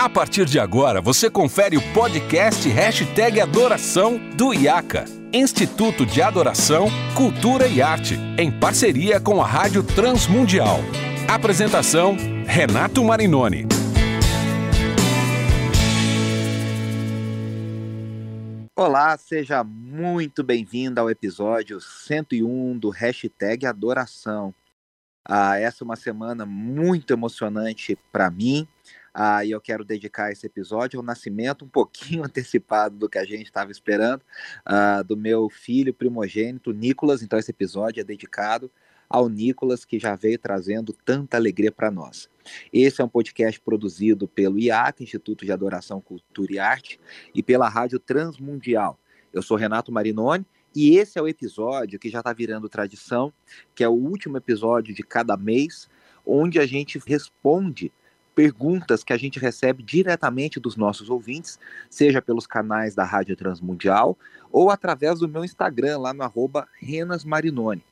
A partir de agora, você confere o podcast Hashtag Adoração do IACA, Instituto de Adoração, Cultura e Arte, em parceria com a Rádio Transmundial. Apresentação, Renato Marinoni. Olá, seja muito bem-vindo ao episódio 101 do Hashtag Adoração. Ah, essa é uma semana muito emocionante para mim, ah, e eu quero dedicar esse episódio ao nascimento um pouquinho antecipado do que a gente estava esperando, ah, do meu filho primogênito, Nicolas. Então, esse episódio é dedicado ao Nicolas, que já veio trazendo tanta alegria para nós. Esse é um podcast produzido pelo IAC, Instituto de Adoração, Cultura e Arte, e pela Rádio Transmundial. Eu sou Renato Marinoni e esse é o episódio que já está virando tradição, que é o último episódio de cada mês, onde a gente responde perguntas que a gente recebe diretamente dos nossos ouvintes, seja pelos canais da Rádio Transmundial ou através do meu Instagram, lá no arroba Renas Marinoni.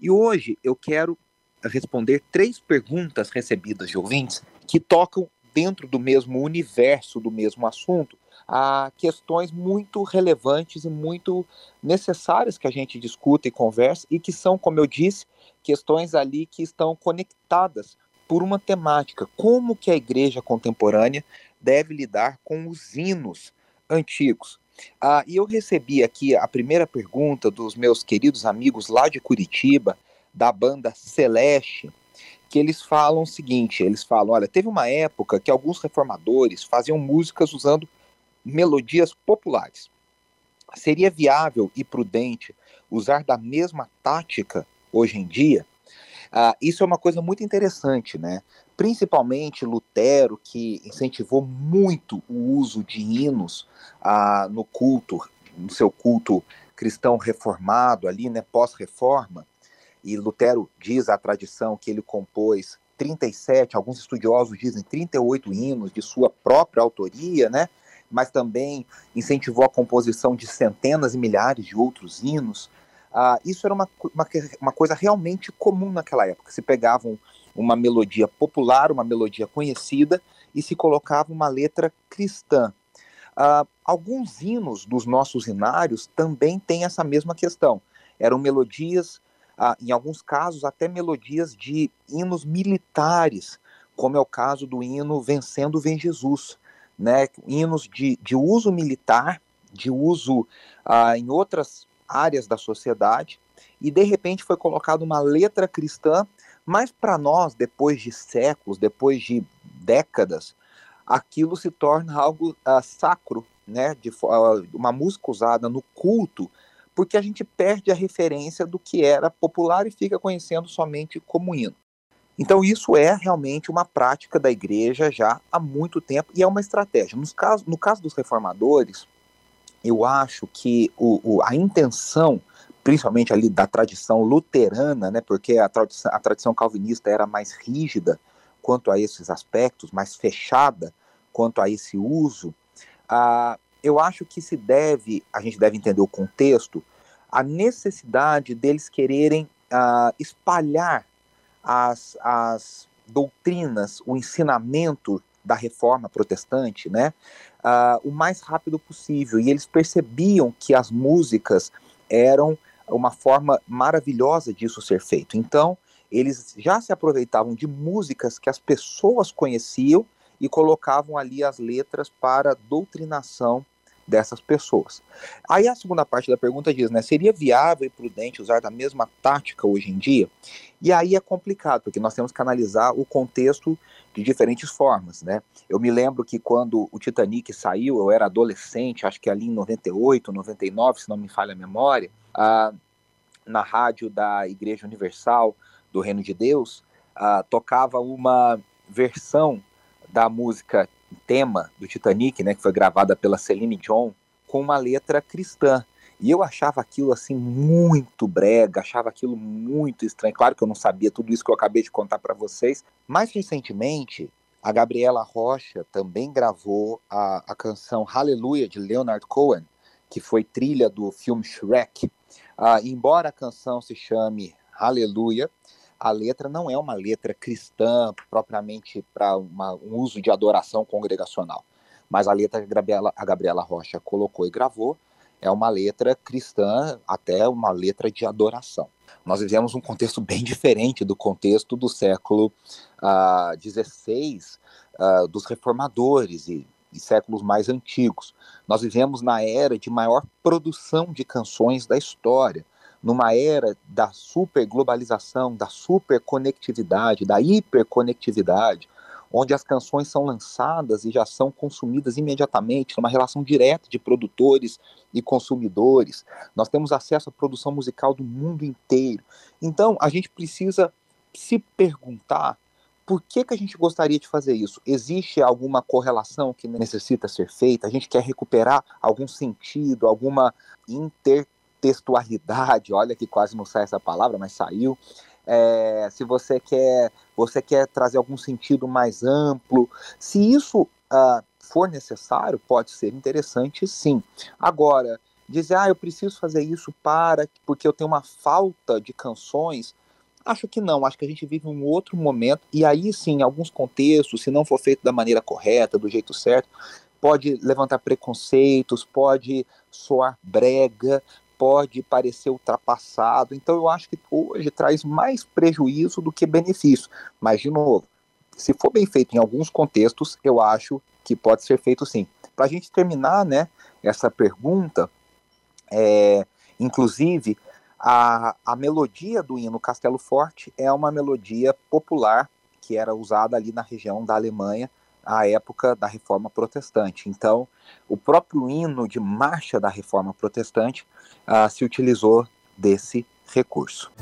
E hoje eu quero responder três perguntas recebidas de ouvintes que tocam dentro do mesmo universo, do mesmo assunto, a questões muito relevantes e muito necessárias que a gente discuta e conversa e que são, como eu disse, questões ali que estão conectadas por uma temática, como que a igreja contemporânea deve lidar com os hinos antigos. Ah, e eu recebi aqui a primeira pergunta dos meus queridos amigos lá de Curitiba, da banda Celeste, que eles falam o seguinte: eles falam, olha, teve uma época que alguns reformadores faziam músicas usando melodias populares. Seria viável e prudente usar da mesma tática hoje em dia? Ah, isso é uma coisa muito interessante, né? Principalmente Lutero, que incentivou muito o uso de hinos ah, no culto, no seu culto cristão reformado ali, né, pós-reforma. E Lutero diz a tradição que ele compôs 37, alguns estudiosos dizem 38 hinos de sua própria autoria, né? mas também incentivou a composição de centenas e milhares de outros hinos. Ah, isso era uma, uma, uma, coisa realmente comum naquela época. Se pegavam uma melodia popular, uma melodia conhecida, e se colocava uma letra cristã. Ah, alguns hinos dos nossos hinários também têm essa mesma questão. Eram melodias, ah, em alguns casos, até melodias de hinos militares, como é o caso do hino Vencendo Vem Jesus, né, hinos de, de uso militar, de uso ah, em outras áreas da sociedade, e de repente foi colocada uma letra cristã, mas para nós, depois de séculos, depois de décadas, aquilo se torna algo ah, sacro, né, de, ah, uma música usada no culto, porque a gente perde a referência do que era popular e fica conhecendo somente como hino. Então, isso é realmente uma prática da igreja já há muito tempo e é uma estratégia. Nos caso, no caso dos reformadores, eu acho que o, o, a intenção, principalmente ali da tradição luterana, né, porque a tradição, a tradição calvinista era mais rígida quanto a esses aspectos, mais fechada quanto a esse uso, ah, eu acho que se deve, a gente deve entender o contexto, a necessidade deles quererem ah, espalhar as, as doutrinas, o ensinamento da reforma protestante, né, uh, o mais rápido possível. E eles percebiam que as músicas eram uma forma maravilhosa disso ser feito. Então, eles já se aproveitavam de músicas que as pessoas conheciam e colocavam ali as letras para doutrinação dessas pessoas. Aí a segunda parte da pergunta diz, né, seria viável e prudente usar da mesma tática hoje em dia? E aí é complicado, porque nós temos que analisar o contexto de diferentes formas, né? Eu me lembro que quando o Titanic saiu, eu era adolescente, acho que ali em 98, 99, se não me falha a memória, ah, na rádio da Igreja Universal do Reino de Deus, ah, tocava uma versão da música tema do Titanic, né, que foi gravada pela Celine Dion, com uma letra cristã. E eu achava aquilo assim muito brega, achava aquilo muito estranho. Claro que eu não sabia tudo isso que eu acabei de contar para vocês. Mais recentemente, a Gabriela Rocha também gravou a, a canção Hallelujah de Leonard Cohen, que foi trilha do filme Shrek. Uh, embora a canção se chame Hallelujah, a letra não é uma letra cristã propriamente para um uso de adoração congregacional, mas a letra que a Gabriela, Rocha colocou e gravou é uma letra cristã, até uma letra de adoração. Nós vivemos um contexto bem diferente do contexto do século XVI, uh, uh, dos reformadores e, e séculos mais antigos. Nós vivemos na era de maior produção de canções da história numa era da superglobalização, da superconectividade, da hiperconectividade, onde as canções são lançadas e já são consumidas imediatamente, numa relação direta de produtores e consumidores. Nós temos acesso à produção musical do mundo inteiro. Então, a gente precisa se perguntar por que, que a gente gostaria de fazer isso? Existe alguma correlação que necessita ser feita? A gente quer recuperar algum sentido, alguma inter textualidade, olha que quase não sai essa palavra, mas saiu. É, se você quer, você quer trazer algum sentido mais amplo, se isso uh, for necessário, pode ser interessante, sim. Agora, dizer, ah, eu preciso fazer isso para porque eu tenho uma falta de canções, acho que não. Acho que a gente vive um outro momento e aí sim, em alguns contextos, se não for feito da maneira correta, do jeito certo, pode levantar preconceitos, pode soar brega, pode parecer ultrapassado. Então eu acho que hoje traz mais prejuízo do que benefício. Mas, de novo, se for bem feito em alguns contextos, eu acho que pode ser feito sim. Para a gente terminar né, essa pergunta, é, inclusive, a, a melodia do hino Castelo Forte é uma melodia popular que era usada ali na região da Alemanha à época da Reforma Protestante. Então, o próprio hino de marcha da Reforma Protestante uh, se utilizou desse recurso.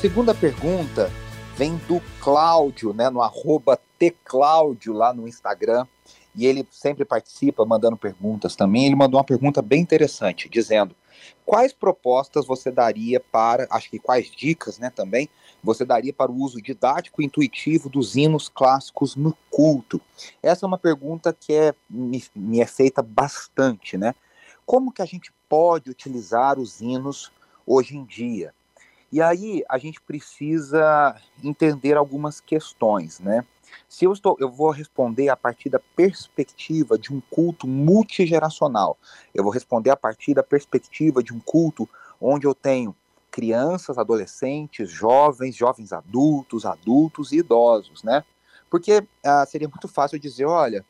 Segunda pergunta vem do Cláudio, né, no arroba tcláudio lá no Instagram, e ele sempre participa mandando perguntas também. Ele mandou uma pergunta bem interessante, dizendo: quais propostas você daria para, acho que quais dicas, né, também, você daria para o uso didático e intuitivo dos hinos clássicos no culto? Essa é uma pergunta que é, me, me é feita bastante, né? Como que a gente pode utilizar os hinos hoje em dia? E aí a gente precisa entender algumas questões, né? Se eu estou, eu vou responder a partir da perspectiva de um culto multigeracional. Eu vou responder a partir da perspectiva de um culto onde eu tenho crianças, adolescentes, jovens, jovens adultos, adultos e idosos, né? Porque ah, seria muito fácil dizer, olha,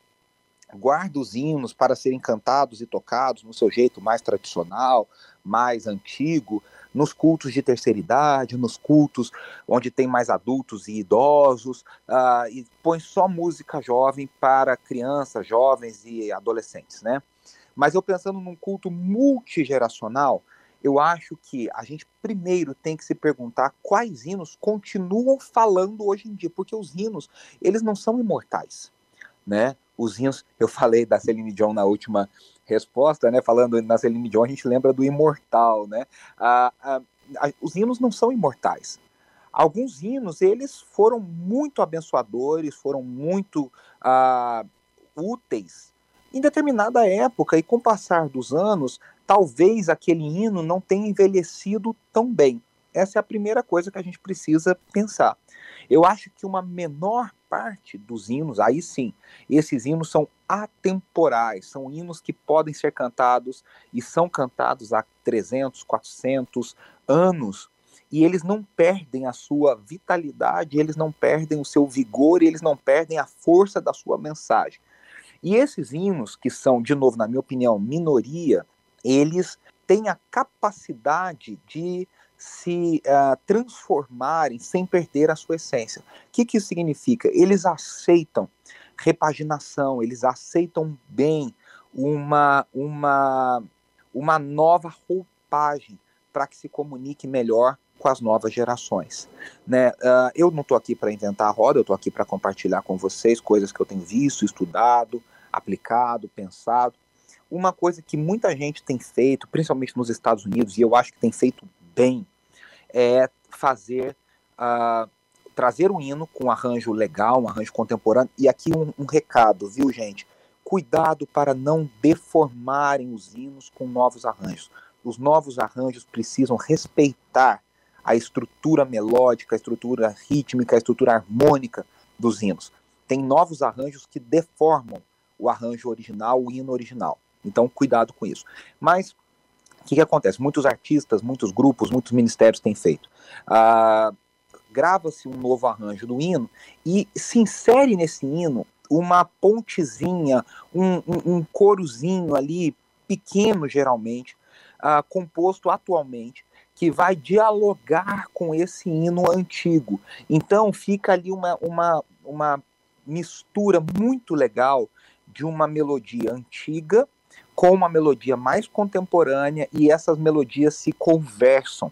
guarda os hinos para serem cantados e tocados no seu jeito mais tradicional, mais antigo, nos cultos de terceira idade, nos cultos onde tem mais adultos e idosos, uh, e põe só música jovem para crianças, jovens e adolescentes, né? Mas eu pensando num culto multigeracional, eu acho que a gente primeiro tem que se perguntar quais hinos continuam falando hoje em dia, porque os hinos, eles não são imortais, né? Os hinos, eu falei da Celine Dion na última resposta, né? Falando na Celine Dion, a gente lembra do imortal, né? Ah, os hinos não são imortais. Alguns hinos, eles foram muito abençoadores, foram muito ah, úteis em determinada época, e com o passar dos anos, talvez aquele hino não tenha envelhecido tão bem. Essa é a primeira coisa que a gente precisa pensar. Eu acho que uma menor parte dos hinos, aí sim, esses hinos são atemporais, são hinos que podem ser cantados e são cantados há 300, 400 anos, e eles não perdem a sua vitalidade, eles não perdem o seu vigor, eles não perdem a força da sua mensagem. E esses hinos, que são, de novo, na minha opinião, minoria, eles têm a capacidade de se uh, transformarem sem perder a sua essência. O que, que isso significa? Eles aceitam repaginação, eles aceitam bem uma, uma, uma nova roupagem para que se comunique melhor com as novas gerações. Né? Uh, eu não estou aqui para inventar a roda, eu estou aqui para compartilhar com vocês coisas que eu tenho visto, estudado, aplicado, pensado. Uma coisa que muita gente tem feito, principalmente nos Estados Unidos, e eu acho que tem feito bem, é fazer, uh, trazer um hino com um arranjo legal, um arranjo contemporâneo. E aqui um, um recado, viu, gente? Cuidado para não deformarem os hinos com novos arranjos. Os novos arranjos precisam respeitar a estrutura melódica, a estrutura rítmica, a estrutura harmônica dos hinos. Tem novos arranjos que deformam o arranjo original, o hino original. Então, cuidado com isso. Mas o que, que, acontece? Muitos artistas, muitos grupos, muitos ministérios têm feito. Ah, Grava-se um novo arranjo do hino e se insere nesse hino uma pontezinha, um, um, um corozinho ali, pequeno geralmente, ah, composto atualmente, que vai dialogar com esse hino antigo. Então fica ali uma, uma, uma mistura muito legal de uma melodia antiga com uma melodia mais contemporânea e essas melodias se conversam.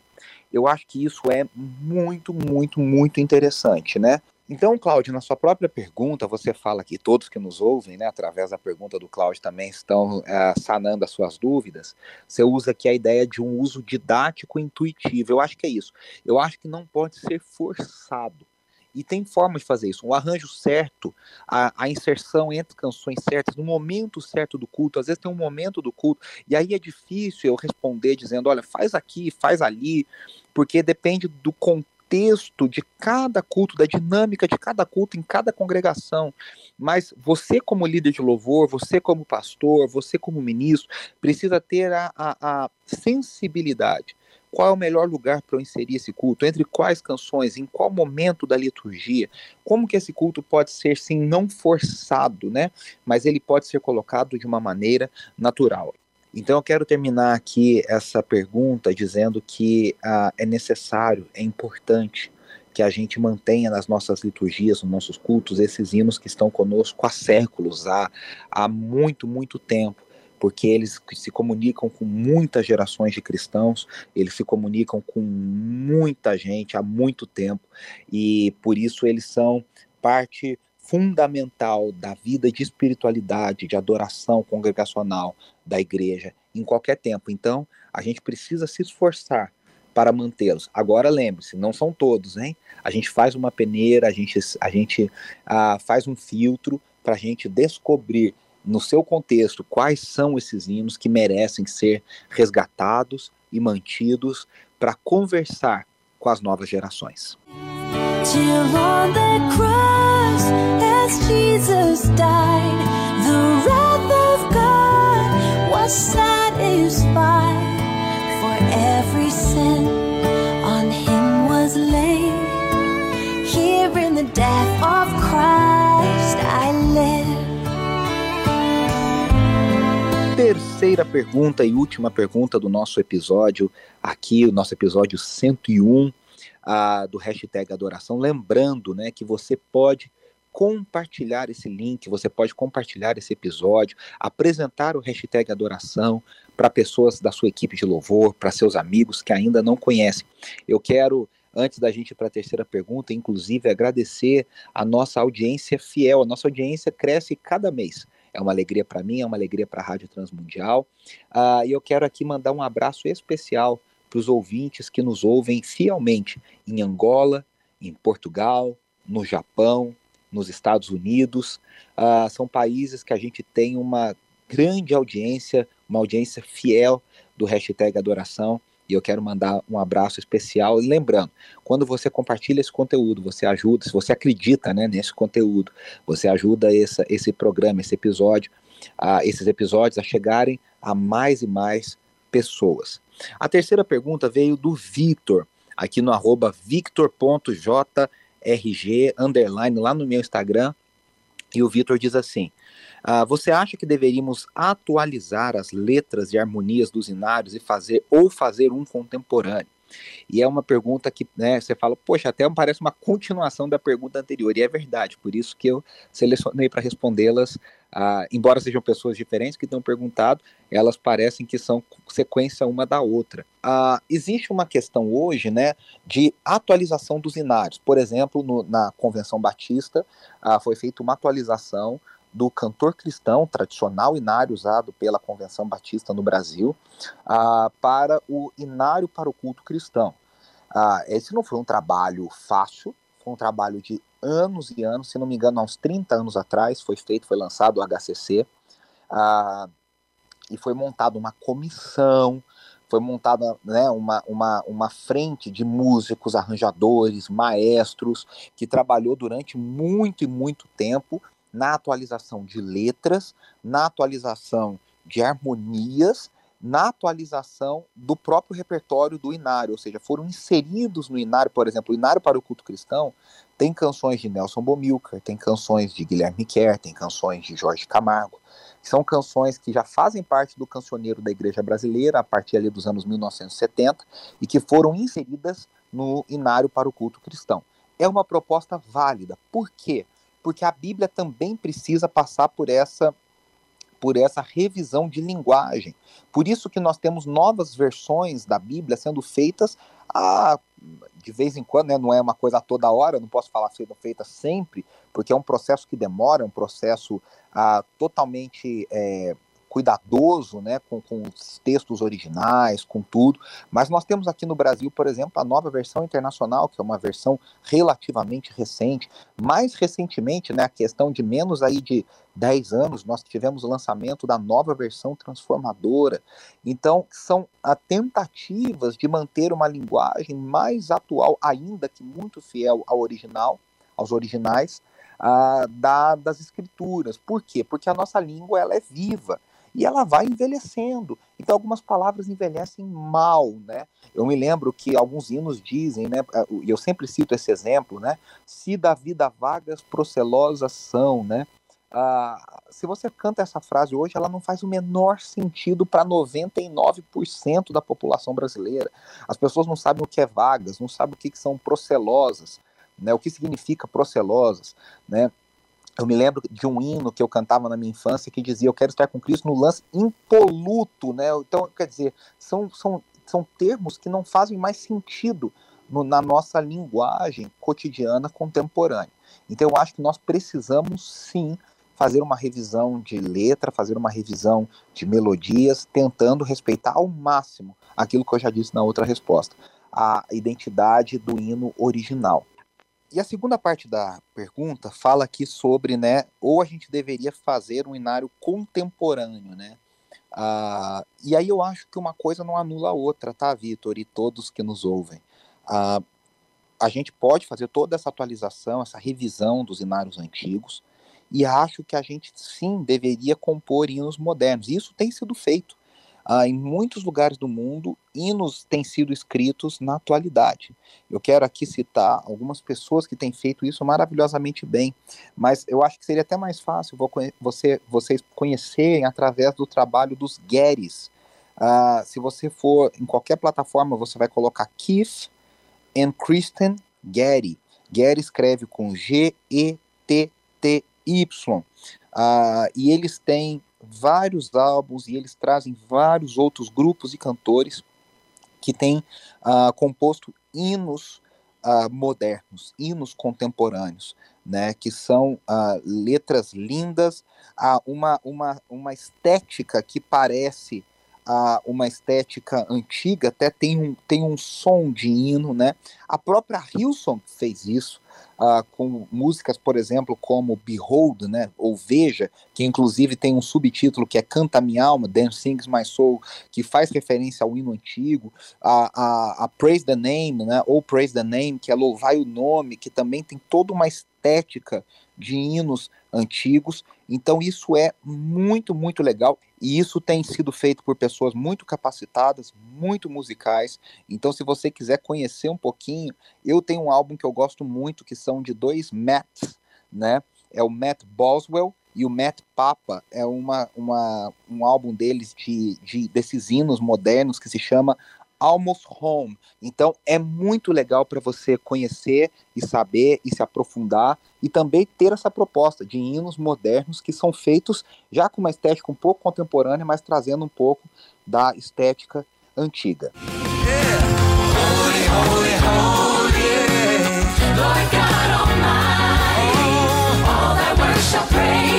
Eu acho que isso é muito, muito, muito interessante, né? Então, Cláudio, na sua própria pergunta, você fala que todos que nos ouvem, né, através da pergunta do Cláudio também estão é, sanando as suas dúvidas. Você usa aqui a ideia de um uso didático intuitivo. Eu acho que é isso. Eu acho que não pode ser forçado. E tem forma de fazer isso. Um arranjo certo, a, a, inserção entre canções certas, no momento certo do culto. Às vezes tem um momento do culto, e aí é difícil eu responder dizendo: olha, faz aqui, faz ali, porque depende do contexto de cada culto, da dinâmica de cada culto em cada congregação. Mas você, como líder de louvor, você, como pastor, você, como ministro, precisa ter a, a, a sensibilidade qual é o melhor lugar para eu inserir esse culto, entre quais canções, em qual momento da liturgia, como que esse culto pode ser sim não forçado, né? Mas ele pode ser colocado de uma maneira natural. Então eu quero terminar aqui essa pergunta dizendo que ah, é necessário, é importante que a gente mantenha nas nossas liturgias, nos nossos cultos, esses hinos que estão conosco há séculos, há, há muito, muito tempo porque eles se comunicam com muitas gerações de cristãos, eles se comunicam com muita gente há muito tempo, e por isso eles são parte fundamental da vida de espiritualidade, de adoração congregacional da igreja em qualquer tempo. Então, a gente precisa se esforçar para mantê-los. Agora lembre-se, não são todos, hein? A gente faz uma peneira, a gente, a gente ah, faz um filtro para a gente descobrir no seu contexto, quais são esses hinos que merecem ser resgatados e mantidos para conversar com as novas gerações. death of Christ I live. Terceira pergunta e última pergunta do nosso episódio, aqui, o nosso episódio 101 uh, do hashtag Adoração. Lembrando né, que você pode compartilhar esse link, você pode compartilhar esse episódio, apresentar o hashtag Adoração para pessoas da sua equipe de louvor, para seus amigos que ainda não conhecem. Eu quero antes da gente ir para a terceira pergunta, inclusive agradecer a nossa audiência fiel. A nossa audiência cresce cada mês. É uma alegria para mim, é uma alegria para a Rádio Transmundial. Uh, e eu quero aqui mandar um abraço especial para os ouvintes que nos ouvem fielmente em Angola, em Portugal, no Japão, nos Estados Unidos. Uh, são países que a gente tem uma grande audiência, uma audiência fiel do hashtag Adoração. E eu quero mandar um abraço especial. E lembrando, quando você compartilha esse conteúdo, você ajuda, se você acredita né, nesse conteúdo, você ajuda essa, esse programa, esse episódio, a, esses episódios a chegarem a mais e mais pessoas. A terceira pergunta veio do Victor, aqui no arroba victor.jrg, underline, lá no meu Instagram. E o Victor diz assim: Uh, você acha que deveríamos atualizar as letras e harmonias dos inários e fazer ou fazer um contemporâneo? E é uma pergunta que né, você fala, poxa, até parece uma continuação da pergunta anterior, e é verdade, por isso que eu selecionei para respondê-las, ah, embora sejam pessoas diferentes que tenham perguntado, elas parecem que são sequência uma da outra. Ah, existe uma questão hoje né, de atualização dos inários. Por exemplo, no, na Convenção Batista ah, foi feita uma atualização do cantor cristão tradicional inário usado pela Convenção Batista no Brasil uh, para o inário para o culto cristão. Uh, esse não foi um trabalho fácil, foi um trabalho de anos e anos, se não me engano, há uns 30 anos atrás foi feito, foi lançado o HCC, ah, e foi montada uma comissão, foi montada né, uma, uma, uma frente de músicos, arranjadores, maestros, que trabalhou durante muito e muito tempo na atualização de letras, na atualização de harmonias, na atualização do próprio repertório do Inário, ou seja, foram inseridos no Inário, por exemplo, o Inário para o culto cristão tem canções de Nelson Bomilcar, tem canções de Guilherme Kerr, tem canções de Jorge Camargo, são canções que já fazem parte do cancioneiro da igreja brasileira a partir ali dos anos 1970 e que foram inseridas no Inário para o culto cristão. É uma proposta válida. Por quê? porque a Bíblia também precisa passar por essa por essa revisão de linguagem. Por isso que nós temos novas versões da Bíblia sendo feitas a, de vez em quando, né, não é uma coisa toda hora, não posso falar sendo feita sempre, porque é um processo que demora, é um processo a, totalmente é, cuidadoso né, com, com os textos originais, com tudo. Mas nós temos aqui no Brasil, por exemplo, a nova versão internacional, que é uma versão relativamente recente. Mais recentemente, né, a questão de menos aí de 10 anos, nós tivemos o lançamento da nova versão transformadora. Então, são tentativas de manter uma linguagem mais atual, ainda que muito fiel ao original, aos originais, ah, da, das escrituras. Por quê? Porque a nossa língua ela é viva e ela vai envelhecendo. Então algumas palavras envelhecem mal, né? Eu me lembro que alguns hinos dizem, né? Eh, e eu sempre cito esse exemplo, né? Se da vida vagas procelosas são, né? Ah, se você canta essa frase hoje, ela não faz o menor sentido para 99% da população brasileira. As pessoas não sabem o que é vagas, não sabem o que, que são procelosas, né? O que significa procelosas, né? Eu me lembro de um hino que eu cantava na minha infância que dizia: Eu quero estar com Cristo no lance impoluto, né? Então, quer dizer, são, são, são termos que não fazem mais sentido no, na nossa linguagem cotidiana contemporânea. Então, eu acho que nós precisamos sim fazer uma revisão de letra, fazer uma revisão de melodias, tentando respeitar ao máximo aquilo que eu já disse na outra resposta, a identidade do hino original. E a segunda parte da pergunta fala aqui sobre, né, ou a gente deveria fazer um inário contemporâneo, né? Ah, e aí eu acho que uma coisa não anula a outra, tá, Vitor, e todos que nos ouvem. Ah, a gente pode fazer toda essa atualização, essa revisão dos inários antigos, e acho que a gente sim deveria compor hinos modernos. Isso tem sido feito. Ah, em muitos lugares do mundo, hinos têm sido escritos na atualidade. Eu quero aqui citar algumas pessoas que têm feito isso maravilhosamente bem, mas eu acho que seria até mais fácil você, vocês conhecerem através do trabalho dos Gettys. Ah, se você for em qualquer plataforma, você vai colocar Keith and Kristen Getty. Getty escreve com G-E-T-T-Y. Ah, e eles têm vários álbuns e eles trazem vários outros grupos e cantores que têm uh, composto hinos uh, modernos, hinos contemporâneos, né, que são uh, letras lindas, uma, uma, uma estética que parece uma estética antiga, até tem um, tem um som de hino, né? A própria Hilson fez isso, uh, com músicas, por exemplo, como Behold, né, ou Veja, que inclusive tem um subtítulo que é Canta Minha Alma, Dance Sings My Soul, que faz referência ao hino antigo, a, a, a Praise the Name, né, ou Praise the Name, que é Louvai o Nome, que também tem toda uma estética de hinos antigos. Então isso é muito, muito legal e isso tem sido feito por pessoas muito capacitadas, muito musicais. Então se você quiser conhecer um pouquinho, eu tenho um álbum que eu gosto muito que são de dois Matts, né? É o Matt Boswell e o Matt Papa é uma, uma, um álbum deles de, de desses hinos modernos que se chama Almost Home. Então é muito legal para você conhecer e saber e se aprofundar e também ter essa proposta de hinos modernos que são feitos já com uma estética um pouco contemporânea, mas trazendo um pouco da estética antiga. Yeah. Holy, holy, holy, Nós estamos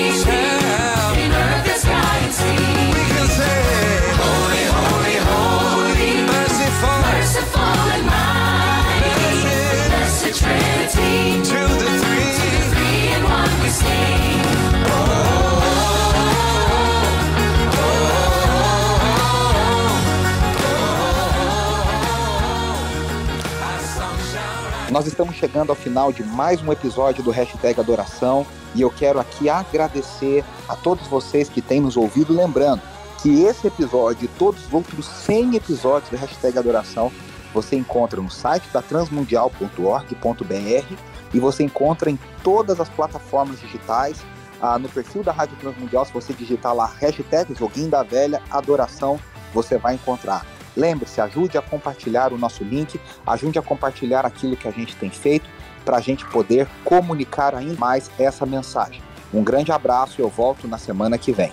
chegando ao final de mais um episódio do Hashtag Adoração e eu quero aqui agradecer a todos vocês que têm nos ouvido, lembrando que esse episódio e todos os outros 100 episódios do Hashtag Adoração você encontra no site da transmundial.org.br e você encontra em todas as plataformas digitais, ah, no perfil da Rádio Transmundial, se você digitar lá hashtag Joguinho da Velha Adoração, você vai encontrar. Lembre-se, ajude a compartilhar o nosso link, ajude a compartilhar aquilo que a gente tem feito para a gente poder comunicar ainda mais essa mensagem. Um grande abraço e eu volto na semana que vem.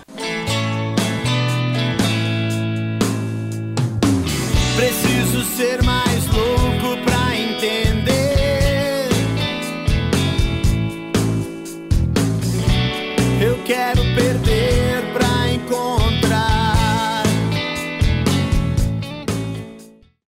Preciso ser mais